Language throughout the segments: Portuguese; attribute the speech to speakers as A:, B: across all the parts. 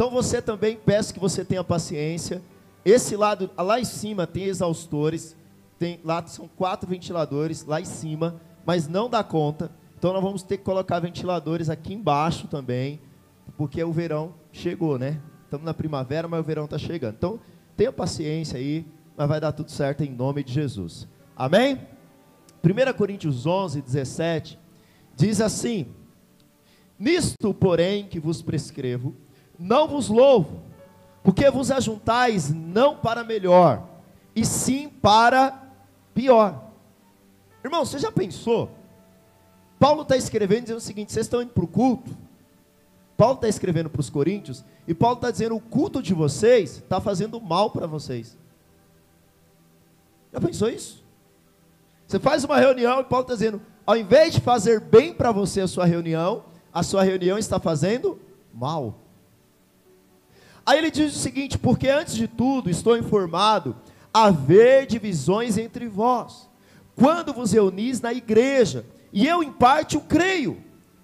A: Então você também peço que você tenha paciência. Esse lado, lá em cima tem exaustores, tem, lá são quatro ventiladores lá em cima, mas não dá conta. Então nós vamos ter que colocar ventiladores aqui embaixo também, porque o verão chegou, né? Estamos na primavera, mas o verão está chegando. Então tenha paciência aí, mas vai dar tudo certo em nome de Jesus. Amém? 1 Coríntios 11, 17 diz assim: Nisto, porém, que vos prescrevo, não vos louvo, porque vos ajuntais não para melhor, e sim para pior. Irmão, você já pensou? Paulo está escrevendo dizendo o seguinte: vocês estão indo para o culto. Paulo está escrevendo para os coríntios, e Paulo está dizendo: o culto de vocês está fazendo mal para vocês. Já pensou isso? Você faz uma reunião e Paulo está dizendo: ao invés de fazer bem para você a sua reunião, a sua reunião está fazendo mal. Aí ele diz o seguinte: porque antes de tudo estou informado haver divisões entre vós, quando vos reunis na igreja, e eu em parte o creio,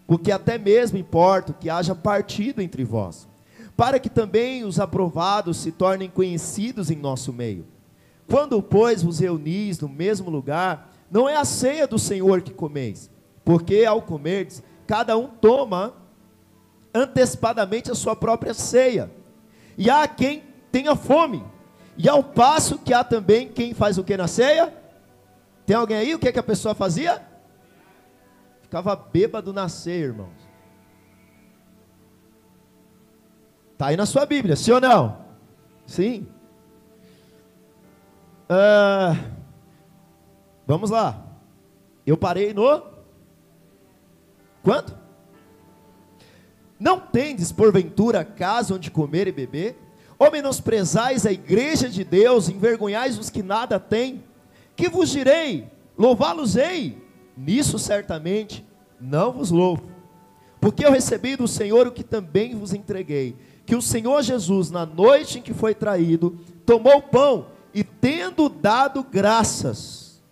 A: porque até mesmo importa que haja partido entre vós, para que também os aprovados se tornem conhecidos em nosso meio. Quando, pois, vos reunis no mesmo lugar, não é a ceia do Senhor que comeis, porque ao comerdes, cada um toma antecipadamente a sua própria ceia e há quem tenha fome, e ao passo que há também quem faz o que na ceia? Tem alguém aí? O que, é que a pessoa fazia? Ficava bêbado na ceia, irmãos. Está aí na sua Bíblia, sim ou não? Sim. Uh, vamos lá. Eu parei no. Quanto? Não tendes, porventura, casa onde comer e beber? Ou menosprezais a igreja de Deus, envergonhais os que nada têm? Que vos direi? Louvá-los-ei? Nisso certamente não vos louvo. Porque eu recebi do Senhor o que também vos entreguei: que o Senhor Jesus, na noite em que foi traído, tomou o pão e, tendo dado graças,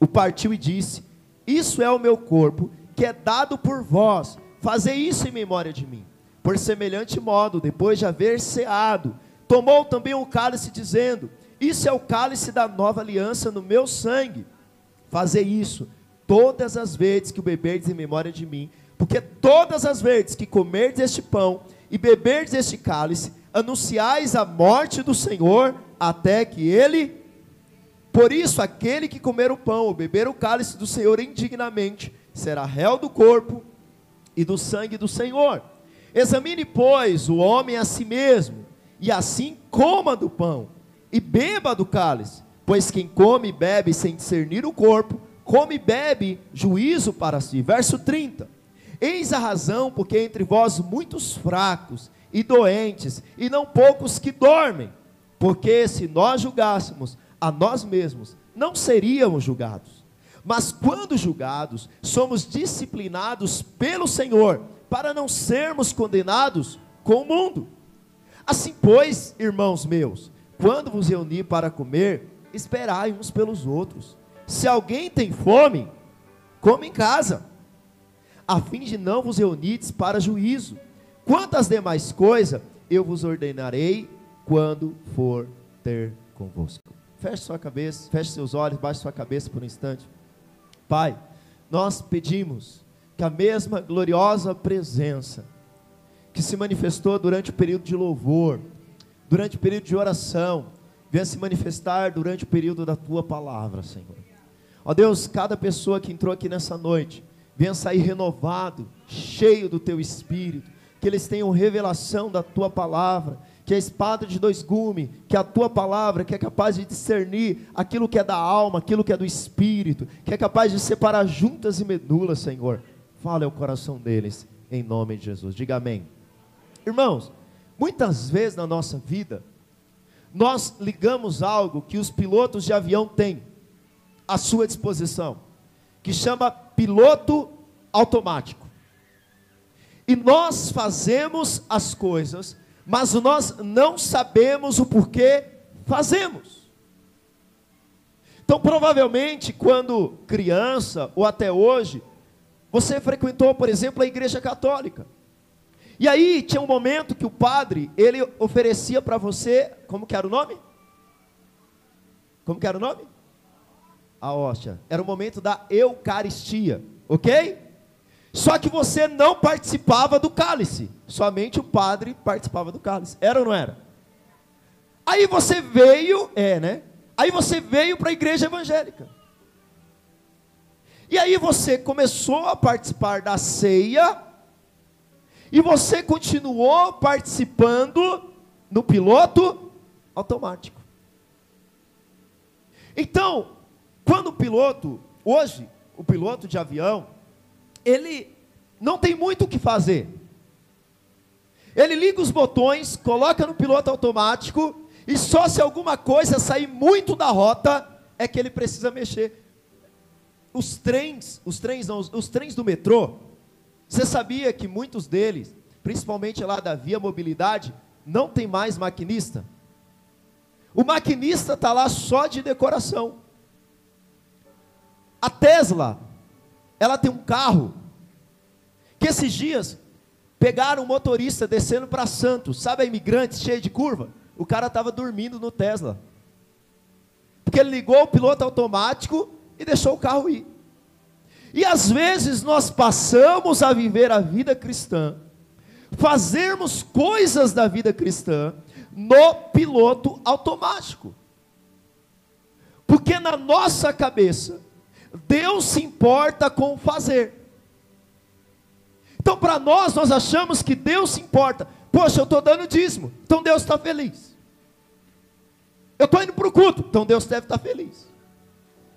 A: o partiu e disse: Isso é o meu corpo, que é dado por vós Fazei isso em memória de mim. Por semelhante modo, depois de haver ceado, tomou também o cálice, dizendo: Isso é o cálice da nova aliança no meu sangue. Fazei isso todas as vezes que o beberdes em memória de mim, porque todas as vezes que comerdes este pão e beberdes este cálice, anunciais a morte do Senhor até que ele. Por isso, aquele que comer o pão ou beber o cálice do Senhor indignamente será réu do corpo e do sangue do Senhor. Examine, pois, o homem a si mesmo, e assim coma do pão e beba do cálice, pois quem come e bebe sem discernir o corpo, come e bebe juízo para si. Verso 30. Eis a razão porque entre vós muitos fracos e doentes, e não poucos que dormem, porque se nós julgássemos a nós mesmos, não seríamos julgados. Mas quando julgados, somos disciplinados pelo Senhor, para não sermos condenados com o mundo. Assim, pois, irmãos meus, quando vos reunir para comer, esperai uns pelos outros. Se alguém tem fome, come em casa, a fim de não vos reunides para juízo. Quanto às demais coisas, eu vos ordenarei quando for ter convosco. Feche sua cabeça, feche seus olhos, baixe sua cabeça por um instante. Pai, nós pedimos que a mesma gloriosa presença que se manifestou durante o período de louvor, durante o período de oração, venha se manifestar durante o período da tua palavra, Senhor. Ó Deus, cada pessoa que entrou aqui nessa noite, venha sair renovado, cheio do teu espírito, que eles tenham revelação da tua palavra, que a espada de dois gumes, que a tua palavra, que é capaz de discernir aquilo que é da alma, aquilo que é do espírito, que é capaz de separar juntas e medulas, Senhor. Fala ao coração deles, em nome de Jesus. Diga amém. Irmãos, muitas vezes na nossa vida, nós ligamos algo que os pilotos de avião têm à sua disposição, que chama piloto automático. E nós fazemos as coisas mas nós não sabemos o porquê fazemos. Então, provavelmente, quando criança ou até hoje, você frequentou, por exemplo, a igreja católica. E aí tinha um momento que o padre, ele oferecia para você, como que era o nome? Como que era o nome? A hóstia. Era o momento da Eucaristia, ok? Só que você não participava do cálice, somente o padre participava do cálice. Era ou não era? Aí você veio, é, né? Aí você veio para a igreja evangélica. E aí você começou a participar da ceia, e você continuou participando no piloto automático. Então, quando o piloto, hoje, o piloto de avião, ele não tem muito o que fazer. Ele liga os botões, coloca no piloto automático, e só se alguma coisa sair muito da rota é que ele precisa mexer. Os trens, os trens não, os, os trens do metrô, você sabia que muitos deles, principalmente lá da Via Mobilidade, não tem mais maquinista? O maquinista está lá só de decoração. A Tesla, ela tem um carro que esses dias pegaram um motorista descendo para Santos, sabe a imigrante cheia de curva? O cara estava dormindo no Tesla. Porque ele ligou o piloto automático e deixou o carro ir. E às vezes nós passamos a viver a vida cristã, fazermos coisas da vida cristã no piloto automático. Porque na nossa cabeça, Deus se importa com fazer. Então, para nós, nós achamos que Deus se importa. Poxa, eu estou dando dízimo, então Deus está feliz. Eu estou indo para o culto, então Deus deve estar tá feliz.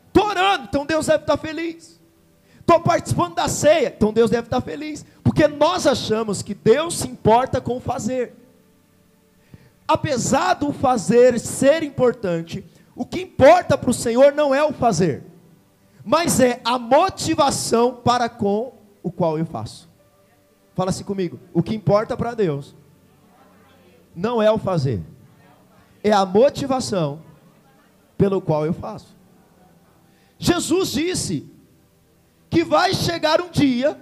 A: Estou orando, então Deus deve estar tá feliz. Estou participando da ceia, então Deus deve estar tá feliz. Porque nós achamos que Deus se importa com fazer. Apesar do fazer ser importante, o que importa para o Senhor não é o fazer mas é a motivação para com o qual eu faço. Fala assim comigo: o que importa para Deus não é o fazer, é a motivação pelo qual eu faço. Jesus disse que vai chegar um dia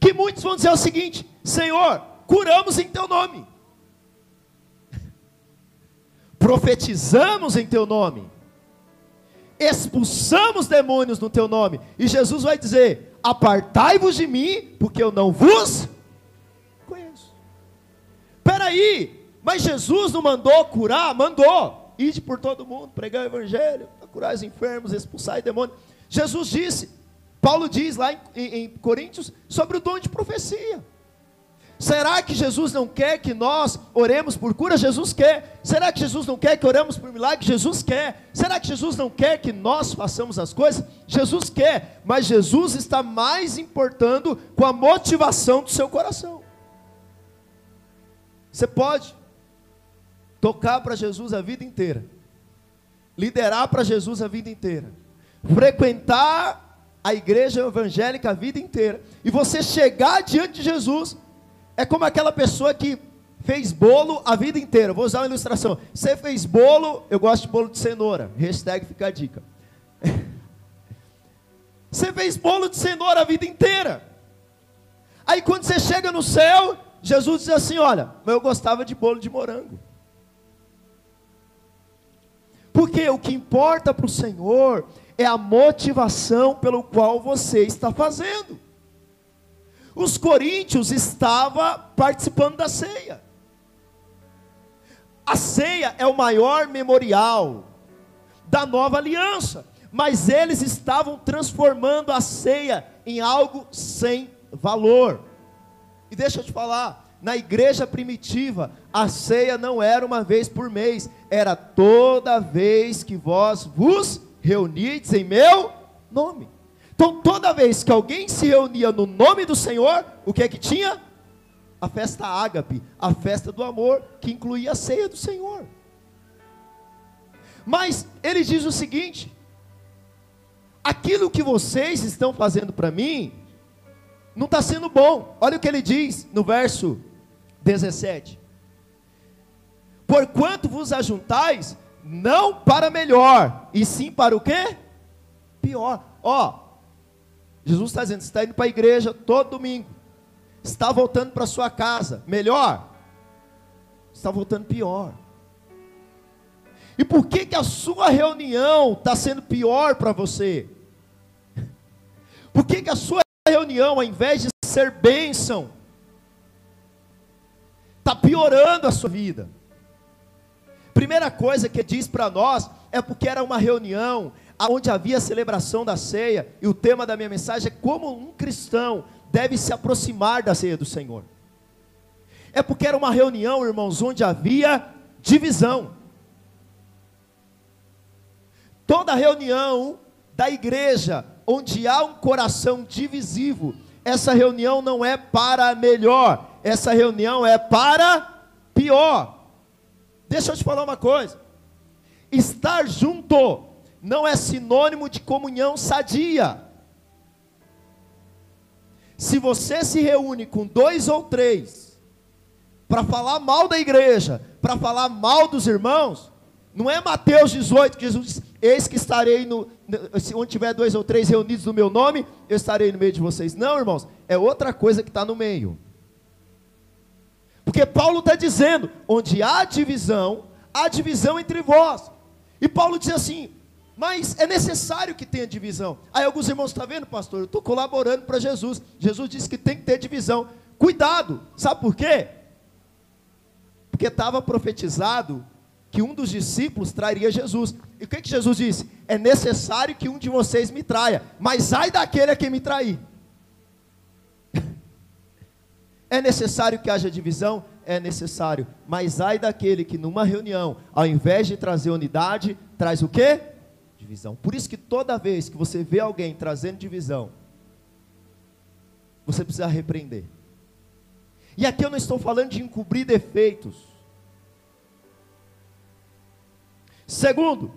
A: que muitos vão dizer o seguinte: Senhor, curamos em teu nome, profetizamos em teu nome, expulsamos demônios no teu nome. E Jesus vai dizer: Apartai-vos de mim, porque eu não vos conheço. Peraí, mas Jesus não mandou curar? Mandou. Ide por todo mundo, pregar o evangelho, curar os enfermos, expulsar demônios. Jesus disse, Paulo diz lá em, em, em Coríntios, sobre o dom de profecia. Será que Jesus não quer que nós oremos por cura? Jesus quer. Será que Jesus não quer que oremos por milagre? Jesus quer. Será que Jesus não quer que nós façamos as coisas? Jesus quer. Mas Jesus está mais importando com a motivação do seu coração. Você pode tocar para Jesus a vida inteira, liderar para Jesus a vida inteira, frequentar a igreja evangélica a vida inteira, e você chegar diante de Jesus é como aquela pessoa que fez bolo a vida inteira. Vou usar uma ilustração. Você fez bolo, eu gosto de bolo de cenoura. Hashtag fica a dica. Você fez bolo de cenoura a vida inteira. Aí quando você chega no céu, Jesus diz assim: Olha, mas eu gostava de bolo de morango. Porque o que importa para o Senhor é a motivação pelo qual você está fazendo. Os coríntios estavam participando da ceia. A ceia é o maior memorial da nova aliança, mas eles estavam transformando a ceia em algo sem valor. E deixa eu te falar, na igreja primitiva, a ceia não era uma vez por mês, era toda vez que vós vos reunides em meu nome. Então, toda vez que alguém se reunia no nome do Senhor, o que é que tinha? A festa ágape, a festa do amor, que incluía a ceia do Senhor. Mas ele diz o seguinte: aquilo que vocês estão fazendo para mim, não está sendo bom. Olha o que ele diz no verso 17: Porquanto vos ajuntais, não para melhor, e sim para o quê? Pior. Ó, Jesus está dizendo: você está indo para a igreja todo domingo. está voltando para sua casa. Melhor? Está voltando pior. E por que, que a sua reunião está sendo pior para você? Por que, que a sua reunião, ao invés de ser bênção, está piorando a sua vida? Primeira coisa que diz para nós é porque era uma reunião onde havia a celebração da ceia, e o tema da minha mensagem é como um cristão deve se aproximar da ceia do Senhor. É porque era uma reunião, irmãos, onde havia divisão. Toda reunião da igreja onde há um coração divisivo, essa reunião não é para melhor, essa reunião é para pior. Deixa eu te falar uma coisa: estar junto não é sinônimo de comunhão sadia. Se você se reúne com dois ou três para falar mal da igreja, para falar mal dos irmãos, não é Mateus 18 que Jesus diz: Eis que estarei no. Onde tiver dois ou três reunidos no meu nome, eu estarei no meio de vocês. Não, irmãos, é outra coisa que está no meio. Porque Paulo está dizendo: onde há divisão, há divisão entre vós. E Paulo diz assim: mas é necessário que tenha divisão. Aí alguns irmãos tá vendo, pastor? Eu estou colaborando para Jesus. Jesus disse que tem que ter divisão. Cuidado, sabe por quê? Porque estava profetizado que um dos discípulos trairia Jesus. E o que, que Jesus disse? É necessário que um de vocês me traia, mas ai daquele a quem me trair. é necessário que haja divisão? É necessário, mas ai daquele que numa reunião, ao invés de trazer unidade, traz o quê? Divisão. Por isso que toda vez que você vê alguém trazendo divisão, você precisa repreender. E aqui eu não estou falando de encobrir defeitos. Segundo,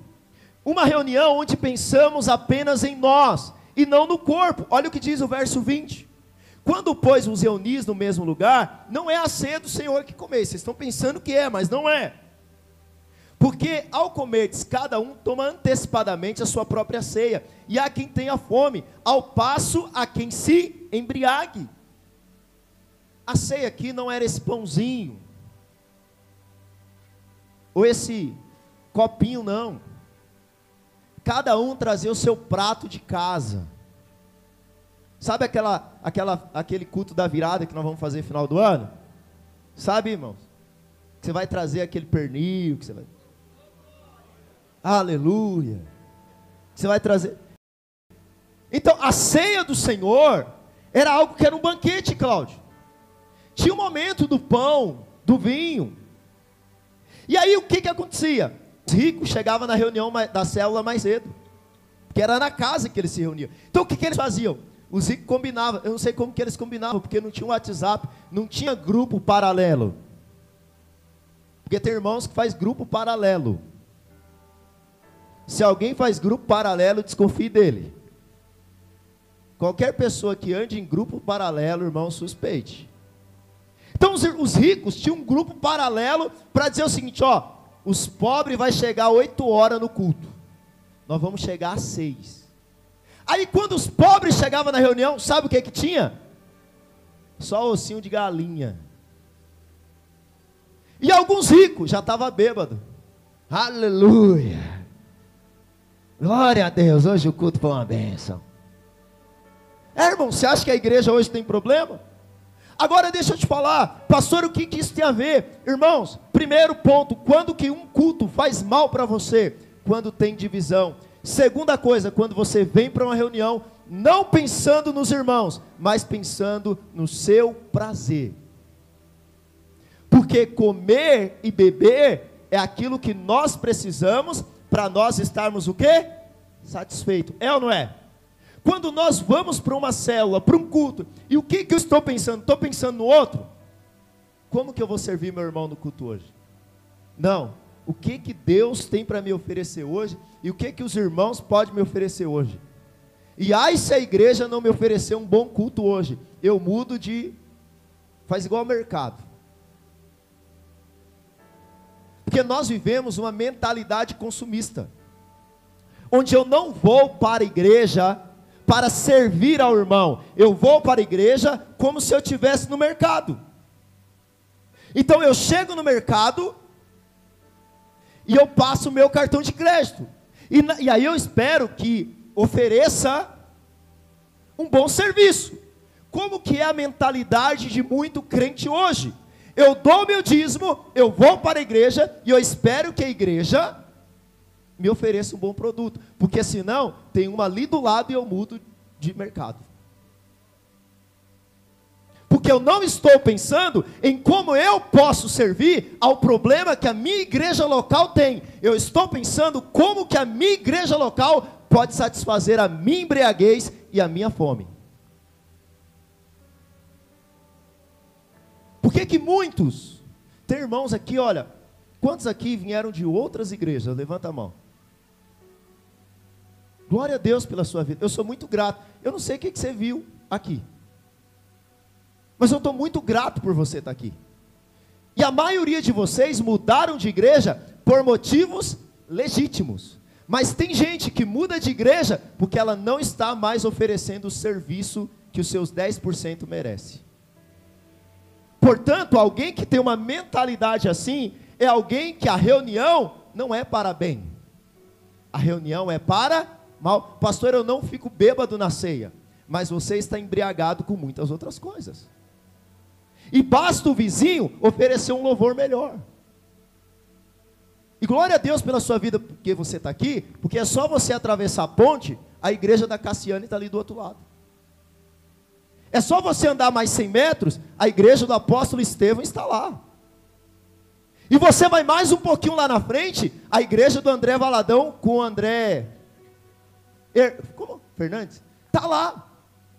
A: uma reunião onde pensamos apenas em nós e não no corpo. Olha o que diz o verso 20. Quando, pois, os reunis no mesmo lugar, não é a ceia do Senhor que comeis. Vocês estão pensando que é, mas não é. Porque ao comerdes, cada um toma antecipadamente a sua própria ceia, e há quem tenha fome, ao passo a quem se embriague. A ceia aqui não era esse pãozinho, ou esse copinho não. Cada um trazia o seu prato de casa. Sabe aquela, aquela, aquele culto da virada que nós vamos fazer no final do ano? Sabe, irmãos? Você vai trazer aquele pernil, que você vai. Aleluia. Você vai trazer. Então, a ceia do Senhor era algo que era um banquete, Cláudio. Tinha o um momento do pão, do vinho. E aí o que que acontecia? Os ricos chegavam na reunião da célula mais cedo. Porque era na casa que eles se reuniam. Então o que, que eles faziam? Os ricos combinavam. Eu não sei como que eles combinavam, porque não tinha WhatsApp, não tinha grupo paralelo. Porque tem irmãos que faz grupo paralelo. Se alguém faz grupo paralelo, desconfie dele. Qualquer pessoa que ande em grupo paralelo, irmão, suspeite. Então os, os ricos tinham um grupo paralelo para dizer o seguinte: ó, os pobres vai chegar 8 horas no culto. Nós vamos chegar às 6. Aí quando os pobres chegavam na reunião, sabe o que que tinha? Só ossinho de galinha. E alguns ricos já estavam bêbados. Aleluia. Glória a Deus, hoje o culto foi uma bênção. É, irmão, você acha que a igreja hoje tem problema? Agora deixa eu te falar, pastor, o que, que isso tem a ver? Irmãos, primeiro ponto, quando que um culto faz mal para você? Quando tem divisão. Segunda coisa, quando você vem para uma reunião, não pensando nos irmãos, mas pensando no seu prazer. Porque comer e beber é aquilo que nós precisamos para nós estarmos o quê? Satisfeito. É ou não é? Quando nós vamos para uma célula, para um culto, e o que, que eu estou pensando? Estou pensando no outro? Como que eu vou servir meu irmão no culto hoje? Não. O que, que Deus tem para me oferecer hoje e o que, que os irmãos podem me oferecer hoje? E ai se a igreja não me oferecer um bom culto hoje, eu mudo de. faz igual ao mercado. Porque nós vivemos uma mentalidade consumista, onde eu não vou para a igreja para servir ao irmão. Eu vou para a igreja como se eu estivesse no mercado. Então eu chego no mercado e eu passo o meu cartão de crédito. E, e aí eu espero que ofereça um bom serviço. Como que é a mentalidade de muito crente hoje? Eu dou meu dízimo, eu vou para a igreja e eu espero que a igreja me ofereça um bom produto, porque senão tem uma ali do lado e eu mudo de mercado. Porque eu não estou pensando em como eu posso servir ao problema que a minha igreja local tem. Eu estou pensando como que a minha igreja local pode satisfazer a minha embriaguez e a minha fome. Por que que muitos, tem irmãos aqui, olha, quantos aqui vieram de outras igrejas? Levanta a mão. Glória a Deus pela sua vida. Eu sou muito grato. Eu não sei o que, que você viu aqui. Mas eu estou muito grato por você estar aqui. E a maioria de vocês mudaram de igreja por motivos legítimos. Mas tem gente que muda de igreja porque ela não está mais oferecendo o serviço que os seus 10% merece. Portanto, alguém que tem uma mentalidade assim é alguém que a reunião não é para bem. A reunião é para mal. Pastor, eu não fico bêbado na ceia, mas você está embriagado com muitas outras coisas. E basta o vizinho oferecer um louvor melhor. E glória a Deus pela sua vida, porque você está aqui, porque é só você atravessar a ponte, a igreja da Cassiane está ali do outro lado. É só você andar mais 100 metros, a igreja do apóstolo Estevão está lá. E você vai mais um pouquinho lá na frente, a igreja do André Valadão com o André. Er, como? Fernandes? Está lá.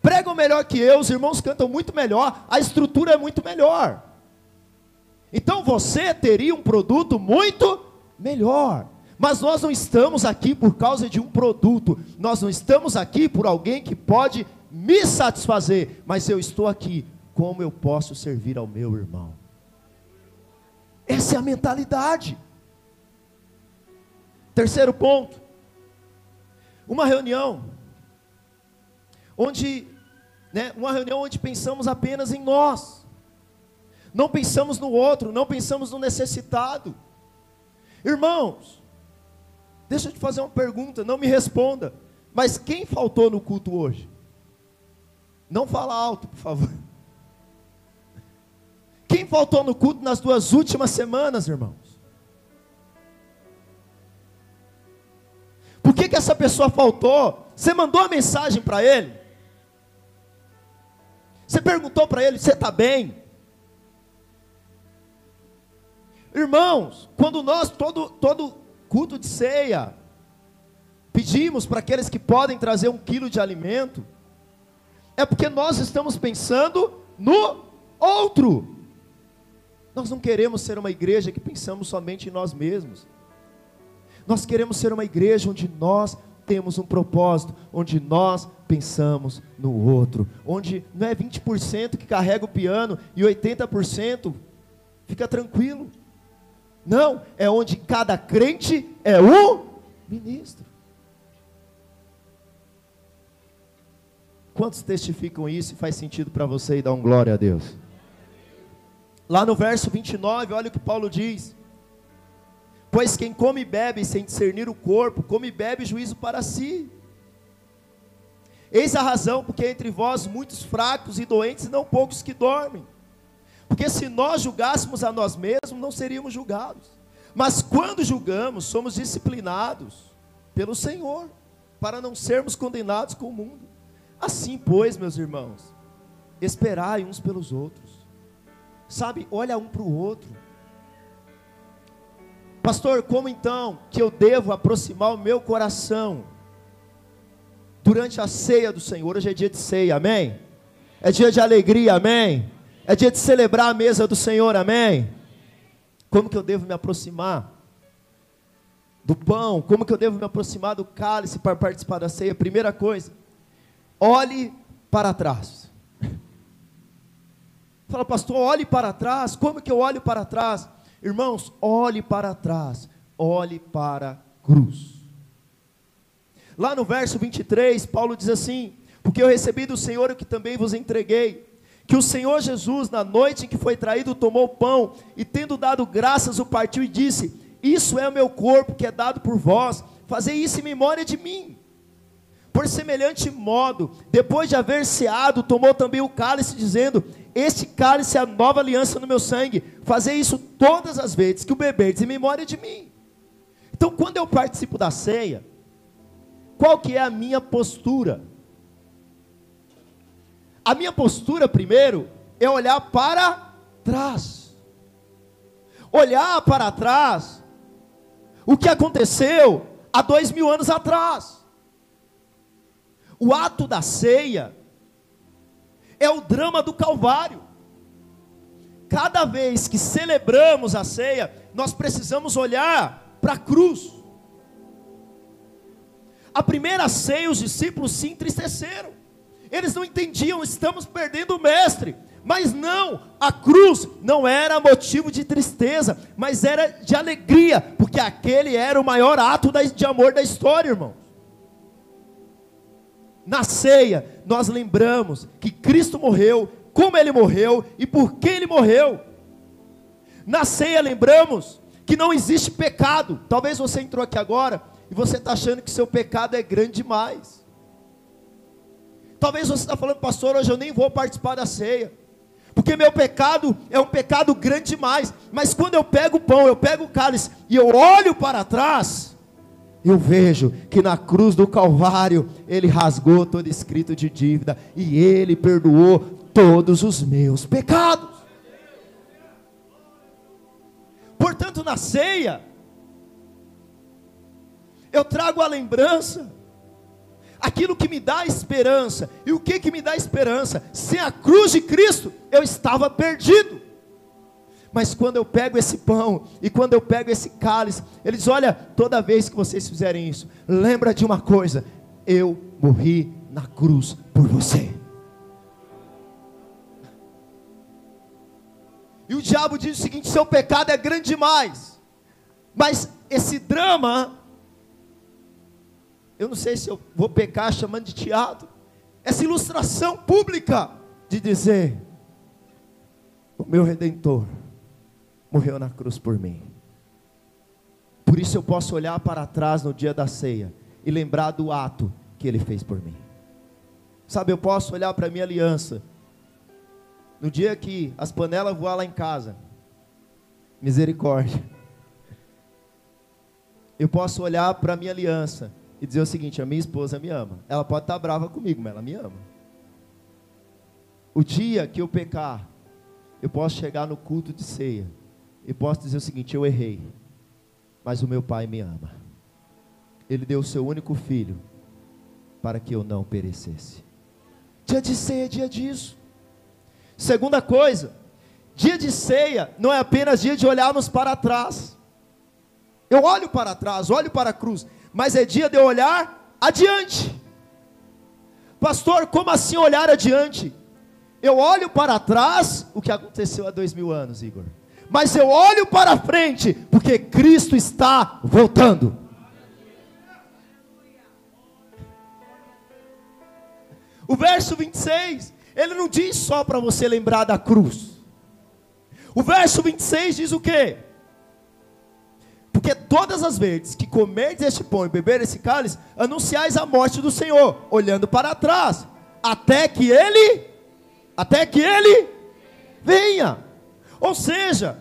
A: Pregam melhor que eu, os irmãos cantam muito melhor, a estrutura é muito melhor. Então você teria um produto muito melhor. Mas nós não estamos aqui por causa de um produto, nós não estamos aqui por alguém que pode me satisfazer, mas eu estou aqui, como eu posso servir ao meu irmão? Essa é a mentalidade. Terceiro ponto. Uma reunião onde, né, uma reunião onde pensamos apenas em nós. Não pensamos no outro, não pensamos no necessitado. Irmãos, deixa eu te fazer uma pergunta, não me responda. Mas quem faltou no culto hoje? Não fala alto, por favor. Quem faltou no culto nas duas últimas semanas, irmãos? Por que, que essa pessoa faltou? Você mandou a mensagem para ele? Você perguntou para ele: você está bem? Irmãos, quando nós, todo, todo culto de ceia, pedimos para aqueles que podem trazer um quilo de alimento, é porque nós estamos pensando no outro. Nós não queremos ser uma igreja que pensamos somente em nós mesmos. Nós queremos ser uma igreja onde nós temos um propósito, onde nós pensamos no outro, onde não é 20% que carrega o piano e 80% fica tranquilo. Não, é onde cada crente é um ministro. Quantos testificam isso e faz sentido para você e dá um glória a Deus? Lá no verso 29, olha o que Paulo diz: Pois quem come e bebe sem discernir o corpo, come e bebe juízo para si. Eis a razão porque entre vós muitos fracos e doentes e não poucos que dormem. Porque se nós julgássemos a nós mesmos, não seríamos julgados. Mas quando julgamos, somos disciplinados pelo Senhor, para não sermos condenados com o mundo. Assim, pois, meus irmãos, esperai uns pelos outros. Sabe, olha um para o outro. Pastor, como então que eu devo aproximar o meu coração durante a ceia do Senhor? Hoje é dia de ceia, amém? É dia de alegria, amém? É dia de celebrar a mesa do Senhor, amém? Como que eu devo me aproximar do pão? Como que eu devo me aproximar do cálice para participar da ceia? Primeira coisa, olhe para trás. Fala, pastor, olhe para trás. Como que eu olho para trás? Irmãos, olhe para trás. Olhe para a cruz. Lá no verso 23, Paulo diz assim: Porque eu recebi do Senhor o que também vos entreguei. Que o Senhor Jesus, na noite em que foi traído, tomou o pão e, tendo dado graças, o partiu e disse: Isso é o meu corpo que é dado por vós, fazei isso em memória de mim. Por semelhante modo, depois de haver ceado, tomou também o cálice, dizendo: Este cálice é a nova aliança no meu sangue, fazei isso todas as vezes que o beberdes em memória de mim. Então, quando eu participo da ceia, qual que é a minha postura? A minha postura, primeiro, é olhar para trás. Olhar para trás o que aconteceu há dois mil anos atrás. O ato da ceia é o drama do Calvário. Cada vez que celebramos a ceia, nós precisamos olhar para a cruz. A primeira ceia, os discípulos se entristeceram. Eles não entendiam, estamos perdendo o mestre. Mas não, a cruz não era motivo de tristeza, mas era de alegria, porque aquele era o maior ato de amor da história, irmão. Na ceia, nós lembramos que Cristo morreu, como ele morreu e por que ele morreu. Na ceia, lembramos que não existe pecado. Talvez você entrou aqui agora e você está achando que seu pecado é grande demais. Talvez você está falando, pastor, hoje eu nem vou participar da ceia. Porque meu pecado é um pecado grande demais. Mas quando eu pego o pão, eu pego o cálice e eu olho para trás, eu vejo que na cruz do Calvário ele rasgou todo escrito de dívida e ele perdoou todos os meus pecados. Portanto, na ceia, eu trago a lembrança aquilo que me dá esperança. E o que que me dá esperança? Sem a cruz de Cristo, eu estava perdido. Mas quando eu pego esse pão e quando eu pego esse cálice, ele diz: Olha, toda vez que vocês fizerem isso, lembra de uma coisa: eu morri na cruz por você. E o diabo diz o seguinte: seu pecado é grande demais. Mas esse drama eu não sei se eu vou pecar chamando de teatro, essa ilustração pública de dizer: o meu redentor morreu na cruz por mim. Por isso eu posso olhar para trás no dia da ceia e lembrar do ato que ele fez por mim. Sabe, eu posso olhar para a minha aliança. No dia que as panelas voar lá em casa, misericórdia. Eu posso olhar para a minha aliança e dizer o seguinte: a minha esposa me ama. Ela pode estar brava comigo, mas ela me ama. O dia que eu pecar, eu posso chegar no culto de ceia e posso dizer o seguinte: eu errei, mas o meu pai me ama. Ele deu o seu único filho para que eu não perecesse. Dia de ceia é dia disso. Segunda coisa, dia de ceia não é apenas dia de olharmos para trás. Eu olho para trás, olho para a cruz mas é dia de eu olhar adiante. Pastor, como assim olhar adiante? Eu olho para trás o que aconteceu há dois mil anos, Igor. Mas eu olho para frente, porque Cristo está voltando. O verso 26, ele não diz só para você lembrar da cruz. O verso 26 diz o quê? Porque todas as vezes que comerdes este pão e beber esse cálice, anunciais a morte do Senhor, olhando para trás, até que ele, até que ele venha. Ou seja,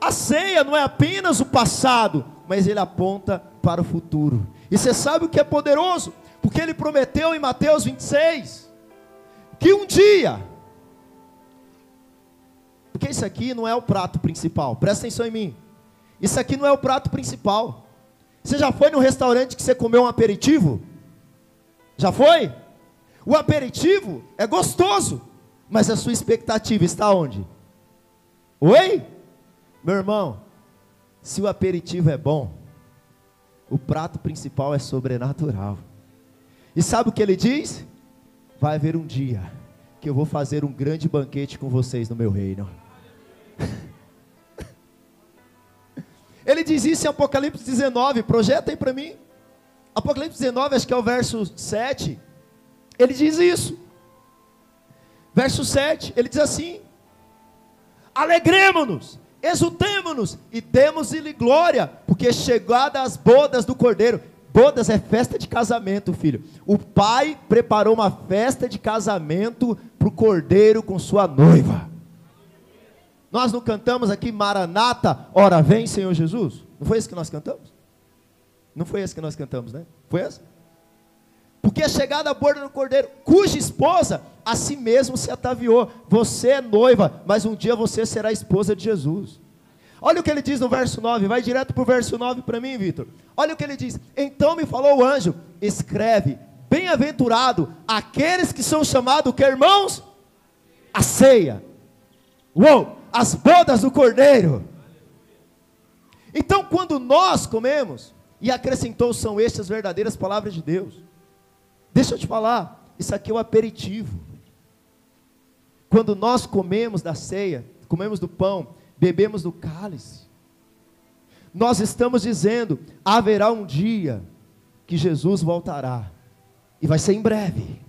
A: a ceia não é apenas o passado, mas ele aponta para o futuro. E você sabe o que é poderoso? Porque ele prometeu em Mateus 26 que um dia, porque isso aqui não é o prato principal, presta atenção em mim. Isso aqui não é o prato principal. Você já foi no restaurante que você comeu um aperitivo? Já foi? O aperitivo é gostoso, mas a sua expectativa está onde? Oi? Meu irmão, se o aperitivo é bom, o prato principal é sobrenatural. E sabe o que ele diz? Vai haver um dia que eu vou fazer um grande banquete com vocês no meu reino. Ele diz isso em Apocalipse 19, projeta aí para mim. Apocalipse 19, acho que é o verso 7. ele diz isso. Verso 7, ele diz assim: Alegremos-nos, exultemos-nos e demos-lhe glória, porque chegada as bodas do Cordeiro. Bodas é festa de casamento, filho. O pai preparou uma festa de casamento para o cordeiro com sua noiva. Nós não cantamos aqui Maranata, ora vem Senhor Jesus? Não foi esse que nós cantamos? Não foi esse que nós cantamos, né? Foi esse? Porque a chegada a borda do cordeiro, cuja esposa a si mesmo se ataviou. Você é noiva, mas um dia você será esposa de Jesus. Olha o que ele diz no verso 9, vai direto para o verso 9 para mim, Vitor. Olha o que ele diz: Então me falou o anjo: escreve, bem-aventurado aqueles que são chamados, que irmãos? A ceia. Uou, as bodas do cordeiro. Então, quando nós comemos, e acrescentou, são estas verdadeiras palavras de Deus. Deixa eu te falar, isso aqui é o aperitivo. Quando nós comemos da ceia, comemos do pão, bebemos do cálice. Nós estamos dizendo: haverá um dia que Jesus voltará, e vai ser em breve.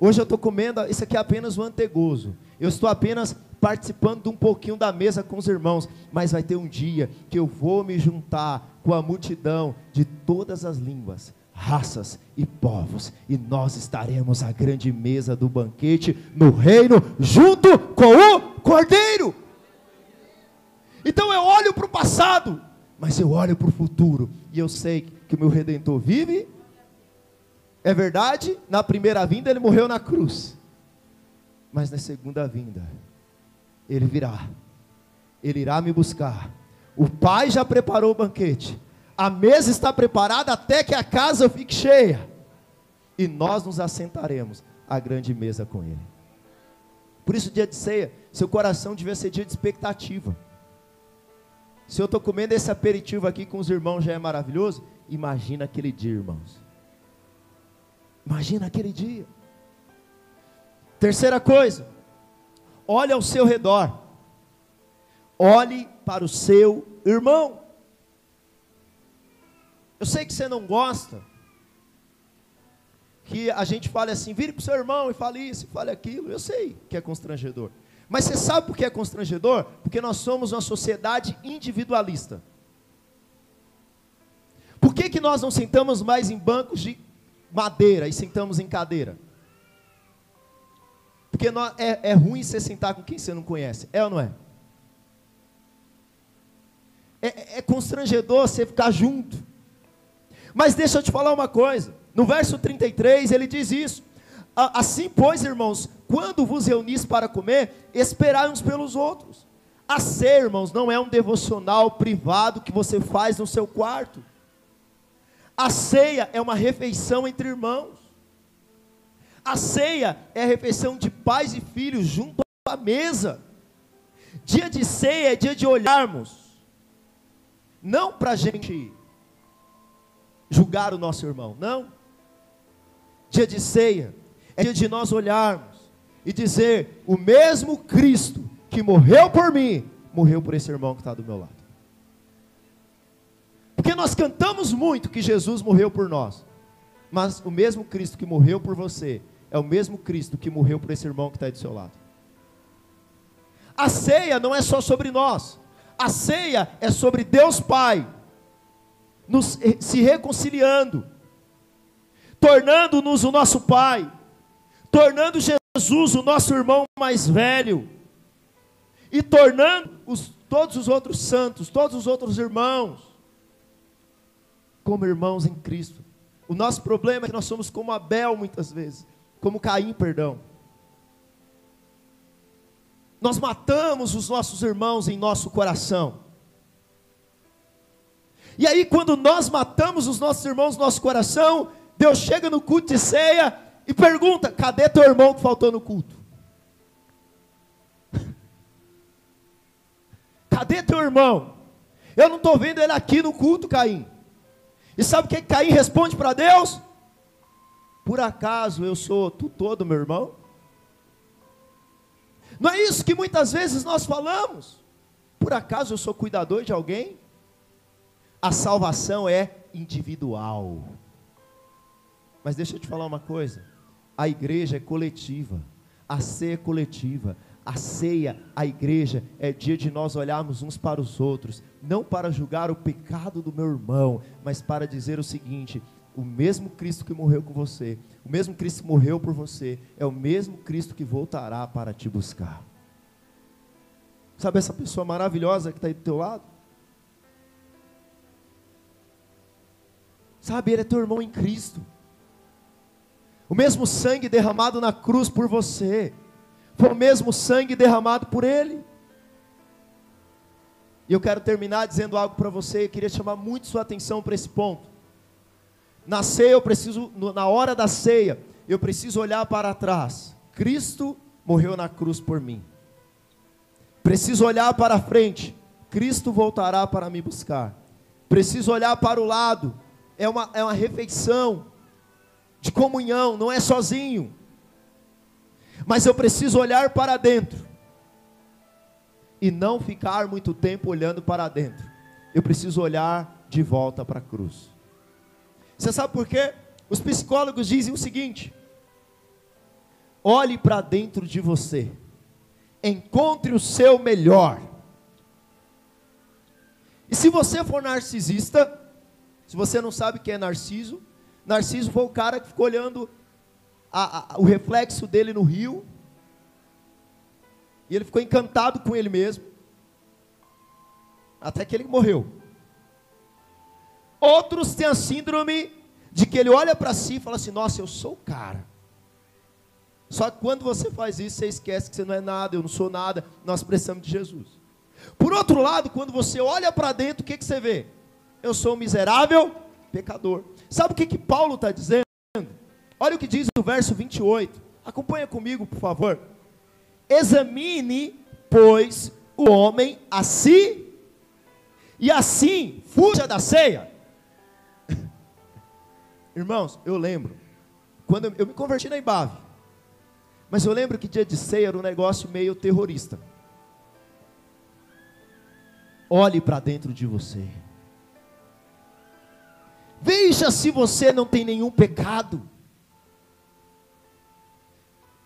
A: Hoje eu estou comendo, isso aqui é apenas o antegozo. Eu estou apenas participando de um pouquinho da mesa com os irmãos, mas vai ter um dia que eu vou me juntar com a multidão de todas as línguas, raças e povos, e nós estaremos à grande mesa do banquete no reino, junto com o Cordeiro. Então eu olho para o passado, mas eu olho para o futuro, e eu sei que o meu redentor vive. É verdade, na primeira vinda ele morreu na cruz, mas na segunda vinda, ele virá, ele irá me buscar. O Pai já preparou o banquete, a mesa está preparada até que a casa fique cheia, e nós nos assentaremos à grande mesa com Ele. Por isso, dia de ceia, seu coração devia ser dia de expectativa. Se eu estou comendo esse aperitivo aqui com os irmãos já é maravilhoso, imagina aquele dia, irmãos. Imagina aquele dia. Terceira coisa, olhe ao seu redor. Olhe para o seu irmão. Eu sei que você não gosta que a gente fale assim, vire para o seu irmão e fale isso, e fale aquilo. Eu sei que é constrangedor. Mas você sabe por que é constrangedor? Porque nós somos uma sociedade individualista. Por que, que nós não sentamos mais em bancos de madeira e sentamos em cadeira? Porque nós, é, é ruim você sentar com quem você não conhece, é ou não é? É, é constrangedor você ficar junto. Mas deixa eu te falar uma coisa. No verso 33 ele diz isso. Assim, pois, irmãos, quando vos reunis para comer, esperai uns pelos outros. A ser, irmãos, não é um devocional privado que você faz no seu quarto. A ceia é uma refeição entre irmãos. A ceia é a refeição de pais e filhos junto à mesa. Dia de ceia é dia de olharmos, não para a gente julgar o nosso irmão, não. Dia de ceia é dia de nós olharmos e dizer: o mesmo Cristo que morreu por mim, morreu por esse irmão que está do meu lado. Porque nós cantamos muito que Jesus morreu por nós, mas o mesmo Cristo que morreu por você é o mesmo Cristo que morreu por esse irmão que está do seu lado. A ceia não é só sobre nós, a ceia é sobre Deus Pai, nos, se reconciliando, tornando-nos o nosso Pai, tornando Jesus o nosso irmão mais velho, e tornando os, todos os outros santos, todos os outros irmãos, como irmãos em Cristo. O nosso problema é que nós somos como Abel muitas vezes, como Caim, perdão. Nós matamos os nossos irmãos em nosso coração. E aí, quando nós matamos os nossos irmãos no nosso coração, Deus chega no culto de ceia e pergunta: cadê teu irmão que faltou no culto? Cadê teu irmão? Eu não estou vendo ele aqui no culto, Caim. E sabe o que Caim responde para Deus? Por acaso eu sou tutor do meu irmão? Não é isso que muitas vezes nós falamos? Por acaso eu sou cuidador de alguém? A salvação é individual. Mas deixa eu te falar uma coisa: a igreja é coletiva, a ceia é coletiva, a ceia, a igreja, é dia de nós olharmos uns para os outros, não para julgar o pecado do meu irmão, mas para dizer o seguinte: o mesmo Cristo que morreu com você, o mesmo Cristo que morreu por você, é o mesmo Cristo que voltará para te buscar. Sabe essa pessoa maravilhosa que está aí do teu lado? Sabe, ele é teu irmão em Cristo. O mesmo sangue derramado na cruz por você, foi o mesmo sangue derramado por ele. E eu quero terminar dizendo algo para você, eu queria chamar muito sua atenção para esse ponto. Na ceia eu preciso, na hora da ceia, eu preciso olhar para trás. Cristo morreu na cruz por mim. Preciso olhar para frente. Cristo voltará para me buscar. Preciso olhar para o lado. É uma, é uma refeição de comunhão, não é sozinho. Mas eu preciso olhar para dentro e não ficar muito tempo olhando para dentro. Eu preciso olhar de volta para a cruz. Você sabe por quê? Os psicólogos dizem o seguinte: olhe para dentro de você, encontre o seu melhor. E se você for narcisista, se você não sabe o que é narciso, Narciso foi o cara que ficou olhando a, a, o reflexo dele no rio. E ele ficou encantado com ele mesmo. Até que ele morreu. Outros têm a síndrome de que ele olha para si e fala assim: Nossa, eu sou o cara. Só que quando você faz isso, você esquece que você não é nada, eu não sou nada, nós precisamos de Jesus. Por outro lado, quando você olha para dentro, o que, que você vê? Eu sou um miserável pecador. Sabe o que, que Paulo está dizendo? Olha o que diz o verso 28. Acompanha comigo, por favor. Examine, pois, o homem a si, e assim fuja da ceia. Irmãos, eu lembro, quando eu, eu me converti na Ibave, mas eu lembro que dia de ceia era um negócio meio terrorista. Olhe para dentro de você. Veja se você não tem nenhum pecado.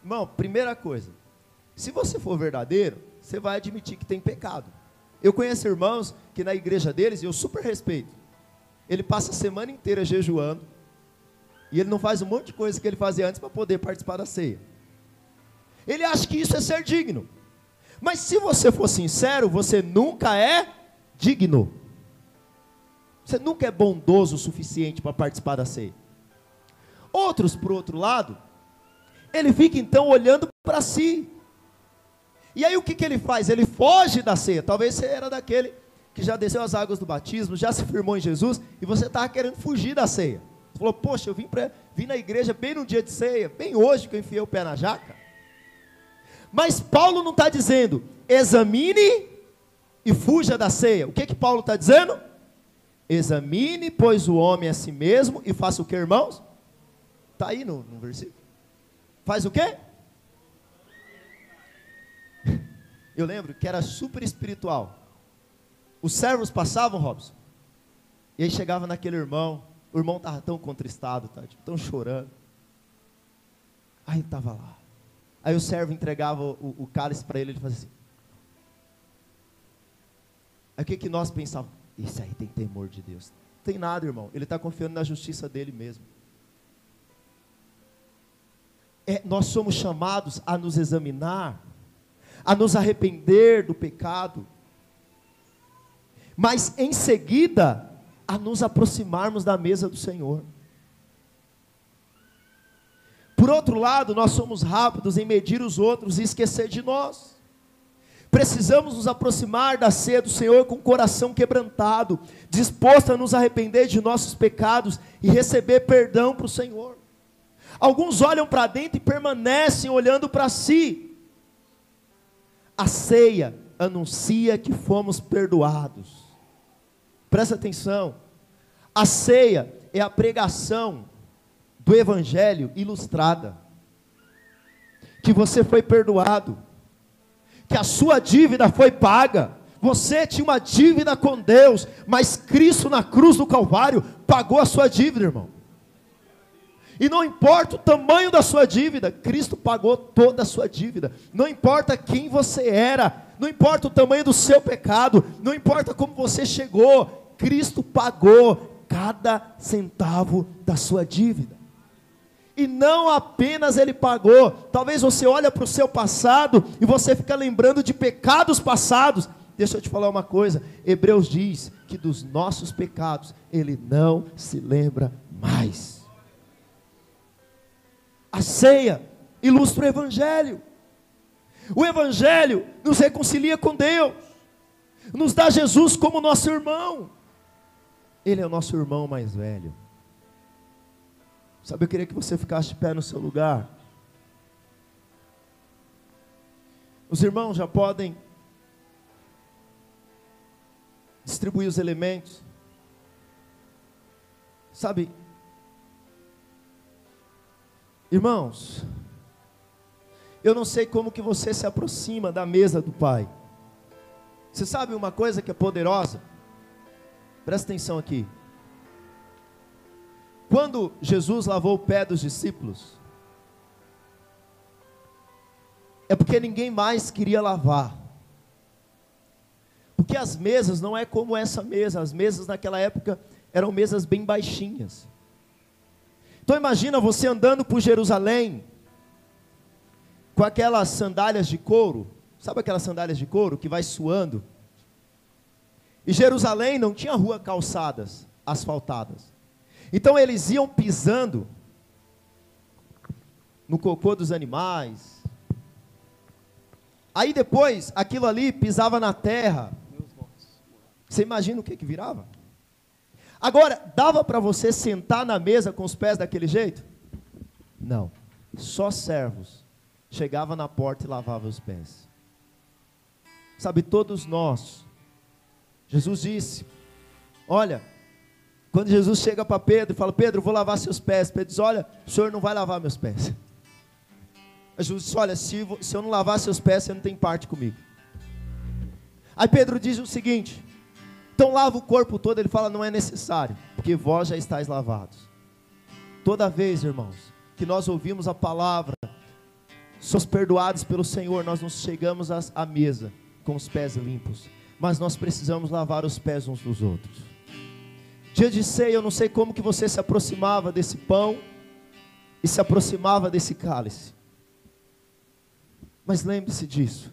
A: Irmão, primeira coisa, se você for verdadeiro, você vai admitir que tem pecado. Eu conheço irmãos que na igreja deles, eu super respeito, ele passa a semana inteira jejuando, e ele não faz um monte de coisa que ele fazia antes para poder participar da ceia. Ele acha que isso é ser digno. Mas se você for sincero, você nunca é digno. Você nunca é bondoso o suficiente para participar da ceia. Outros, por outro lado, ele fica então olhando para si. E aí o que, que ele faz? Ele foge da ceia. Talvez você era daquele que já desceu as águas do batismo, já se firmou em Jesus, e você estava querendo fugir da ceia. Você falou, poxa, eu vim, pra, vim na igreja bem no dia de ceia, bem hoje que eu enfiei o pé na jaca. Mas Paulo não está dizendo, examine e fuja da ceia. O que, que Paulo está dizendo? Examine, pois, o homem a si mesmo e faça o que, irmãos? Está aí no, no versículo. Faz o quê? Eu lembro que era super espiritual. Os servos passavam, Robson, e aí chegava naquele irmão, o irmão estava tão contristado, tá, tipo, tão chorando. Aí ele estava lá. Aí o servo entregava o, o cálice para ele, ele fazia assim. Aí o que, que nós pensávamos? Esse aí tem temor de Deus. Não tem nada, irmão. Ele está confiando na justiça dele mesmo. É, nós somos chamados a nos examinar, a nos arrepender do pecado, mas em seguida a nos aproximarmos da mesa do Senhor. Por outro lado, nós somos rápidos em medir os outros e esquecer de nós. Precisamos nos aproximar da ceia do Senhor com o coração quebrantado, disposto a nos arrepender de nossos pecados e receber perdão para o Senhor. Alguns olham para dentro e permanecem olhando para si. A ceia anuncia que fomos perdoados. Presta atenção. A ceia é a pregação do Evangelho ilustrada. Que você foi perdoado que a sua dívida foi paga. Você tinha uma dívida com Deus, mas Cristo na cruz do Calvário pagou a sua dívida, irmão. E não importa o tamanho da sua dívida, Cristo pagou toda a sua dívida. Não importa quem você era, não importa o tamanho do seu pecado, não importa como você chegou, Cristo pagou cada centavo da sua dívida. E não apenas ele pagou, talvez você olhe para o seu passado e você fica lembrando de pecados passados. Deixa eu te falar uma coisa, Hebreus diz que dos nossos pecados ele não se lembra mais. A ceia ilustra o Evangelho. O Evangelho nos reconcilia com Deus, nos dá Jesus como nosso irmão. Ele é o nosso irmão mais velho. Sabe, eu queria que você ficasse de pé no seu lugar. Os irmãos já podem distribuir os elementos. Sabe, Irmãos, eu não sei como que você se aproxima da mesa do Pai. Você sabe uma coisa que é poderosa? Presta atenção aqui. Quando Jesus lavou o pé dos discípulos, é porque ninguém mais queria lavar. Porque as mesas não é como essa mesa, as mesas naquela época eram mesas bem baixinhas. Então imagina você andando por Jerusalém com aquelas sandálias de couro, sabe aquelas sandálias de couro que vai suando? E Jerusalém não tinha rua calçadas, asfaltadas. Então eles iam pisando no cocô dos animais. Aí depois, aquilo ali pisava na terra. Você imagina o que que virava? Agora, dava para você sentar na mesa com os pés daquele jeito? Não. Só servos. Chegava na porta e lavava os pés. Sabe, todos nós. Jesus disse: Olha, quando Jesus chega para Pedro e fala: Pedro, vou lavar seus pés. Pedro diz: Olha, o senhor não vai lavar meus pés. Jesus disse: Olha, se, se eu não lavar seus pés, você não tem parte comigo. Aí Pedro diz o seguinte: então lava o corpo todo, ele fala, não é necessário, porque vós já estáis lavados. Toda vez, irmãos, que nós ouvimos a palavra, somos perdoados pelo Senhor, nós nos chegamos à mesa com os pés limpos, mas nós precisamos lavar os pés uns dos outros. Dia de ceia, eu não sei como que você se aproximava desse pão e se aproximava desse cálice. Mas lembre-se disso.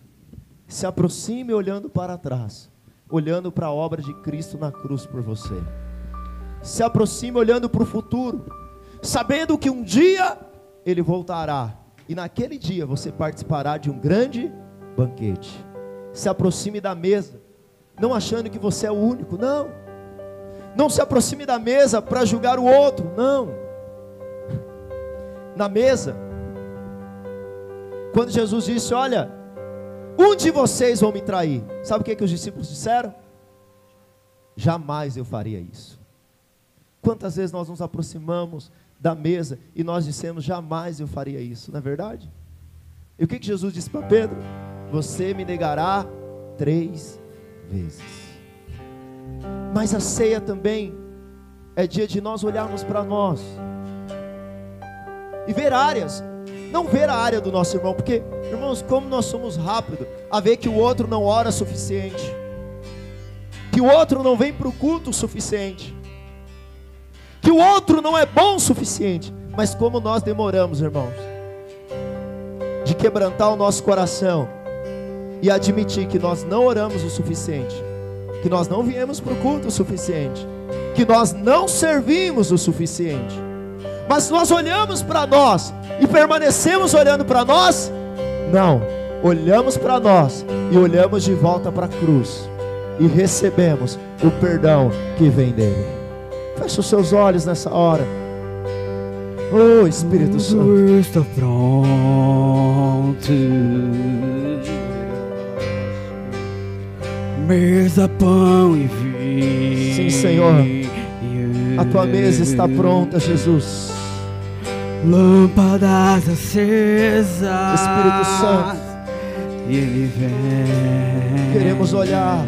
A: Se aproxime olhando para trás olhando para a obra de Cristo na cruz por você. Se aproxime olhando para o futuro, sabendo que um dia ele voltará e naquele dia você participará de um grande banquete. Se aproxime da mesa, não achando que você é o único, não. Não se aproxime da mesa para julgar o outro, não. Na mesa, quando Jesus disse: Olha, um de vocês vão me trair. Sabe o que, que os discípulos disseram? Jamais eu faria isso. Quantas vezes nós nos aproximamos da mesa e nós dissemos, jamais eu faria isso, não é verdade? E o que, que Jesus disse para Pedro? Você me negará três vezes. Mas a ceia também é dia de nós olharmos para nós e ver áreas. Não ver a área do nosso irmão, porque, irmãos, como nós somos rápidos a ver que o outro não ora suficiente, que o outro não vem para o culto o suficiente, que o outro não é bom o suficiente, mas como nós demoramos, irmãos, de quebrantar o nosso coração e admitir que nós não oramos o suficiente, que nós não viemos para o culto o suficiente, que nós não servimos o suficiente. Mas nós olhamos para nós e permanecemos olhando para nós? Não. Olhamos para nós e olhamos de volta para a cruz e recebemos o perdão que vem dele. Feche os seus olhos nessa hora. Oh Espírito Santo.
B: Está pronto. Mesa, pão e vinho.
A: Sim, Senhor. A tua mesa está pronta, Jesus.
B: Lâmpadas acesas.
A: Espírito Santo.
B: E ele vem.
A: Queremos olhar.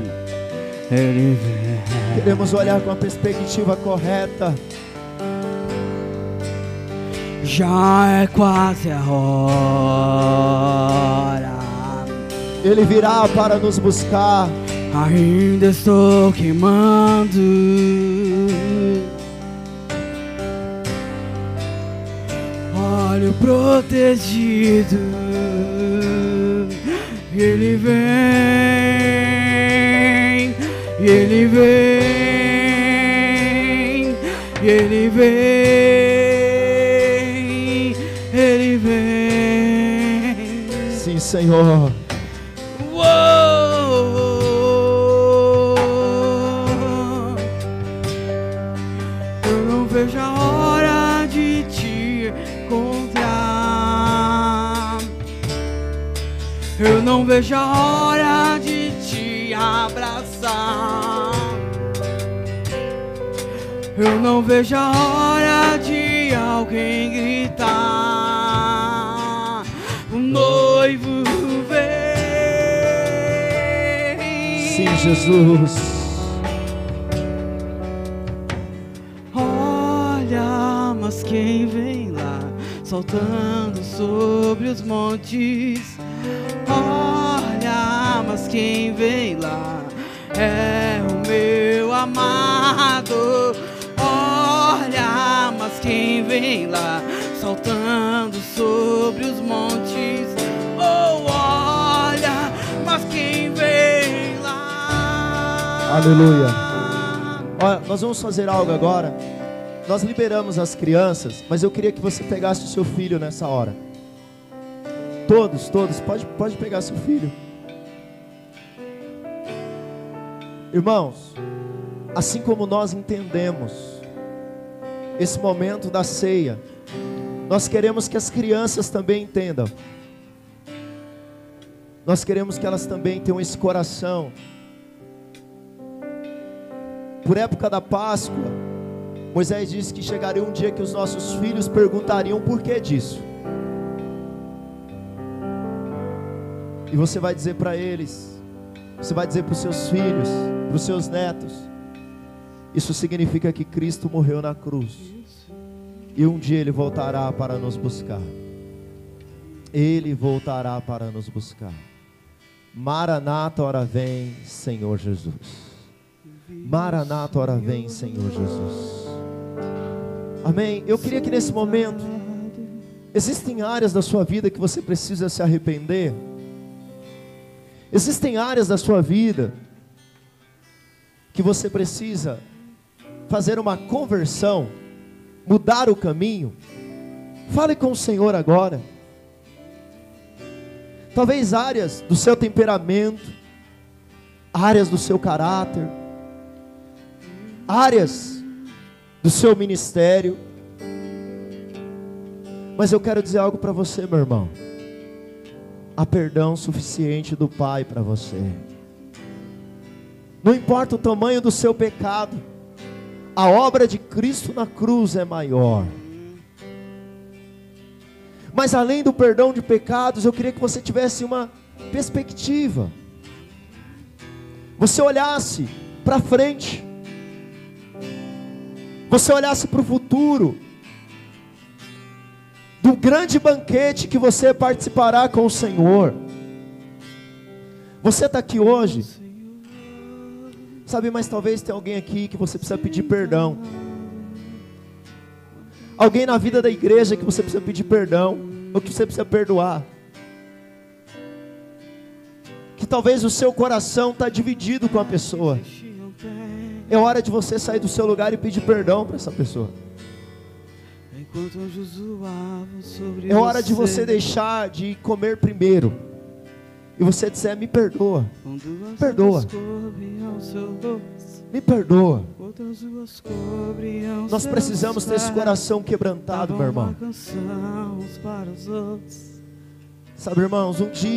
B: Ele vem.
A: Queremos olhar com a perspectiva correta.
B: Já é quase a hora.
A: Ele virá para nos buscar.
B: Ainda estou queimando. Olho protegido. Ele vem, ele vem, ele vem, ele vem.
A: Sim, Senhor.
B: Eu não vejo a hora de te abraçar. Eu não vejo a hora de alguém gritar. O noivo vem.
A: Sim, Jesus.
B: Olha, mas quem vem lá saltando sobre os montes? Mas quem vem lá é o meu amado. Olha, mas quem vem lá saltando sobre os montes? Oh, olha, mas quem vem lá?
A: Aleluia. Olha, nós vamos fazer algo agora. Nós liberamos as crianças, mas eu queria que você pegasse o seu filho nessa hora. Todos, todos, pode, pode pegar seu filho. Irmãos, assim como nós entendemos esse momento da ceia, nós queremos que as crianças também entendam. Nós queremos que elas também tenham esse coração. Por época da Páscoa, Moisés disse que chegaria um dia que os nossos filhos perguntariam por que disso. E você vai dizer para eles, você vai dizer para os seus filhos, para os seus netos, isso significa que Cristo morreu na cruz. E um dia ele voltará para nos buscar. Ele voltará para nos buscar. Maranata, ora vem, Senhor Jesus. Maranata, ora vem, Senhor Jesus. Amém. Eu queria que nesse momento, existem áreas da sua vida que você precisa se arrepender. Existem áreas da sua vida que você precisa fazer uma conversão, mudar o caminho. Fale com o Senhor agora. Talvez áreas do seu temperamento, áreas do seu caráter, áreas do seu ministério. Mas eu quero dizer algo para você, meu irmão. Há perdão suficiente do Pai para você. Não importa o tamanho do seu pecado, a obra de Cristo na cruz é maior. Mas além do perdão de pecados, eu queria que você tivesse uma perspectiva. Você olhasse para frente. Você olhasse para o futuro. Do grande banquete que você participará com o Senhor. Você está aqui hoje. Sabe, mas talvez tenha alguém aqui que você precisa pedir perdão. Alguém na vida da igreja que você precisa pedir perdão, ou que você precisa perdoar. Que talvez o seu coração está dividido com a pessoa. É hora de você sair do seu lugar e pedir perdão para essa pessoa. É hora de você deixar de comer primeiro. E você disser, me perdoa,
B: duas
A: Perdoa. me perdoa. Nós precisamos ter esse coração quebrantado, meu irmão. Sabe, irmãos, um dia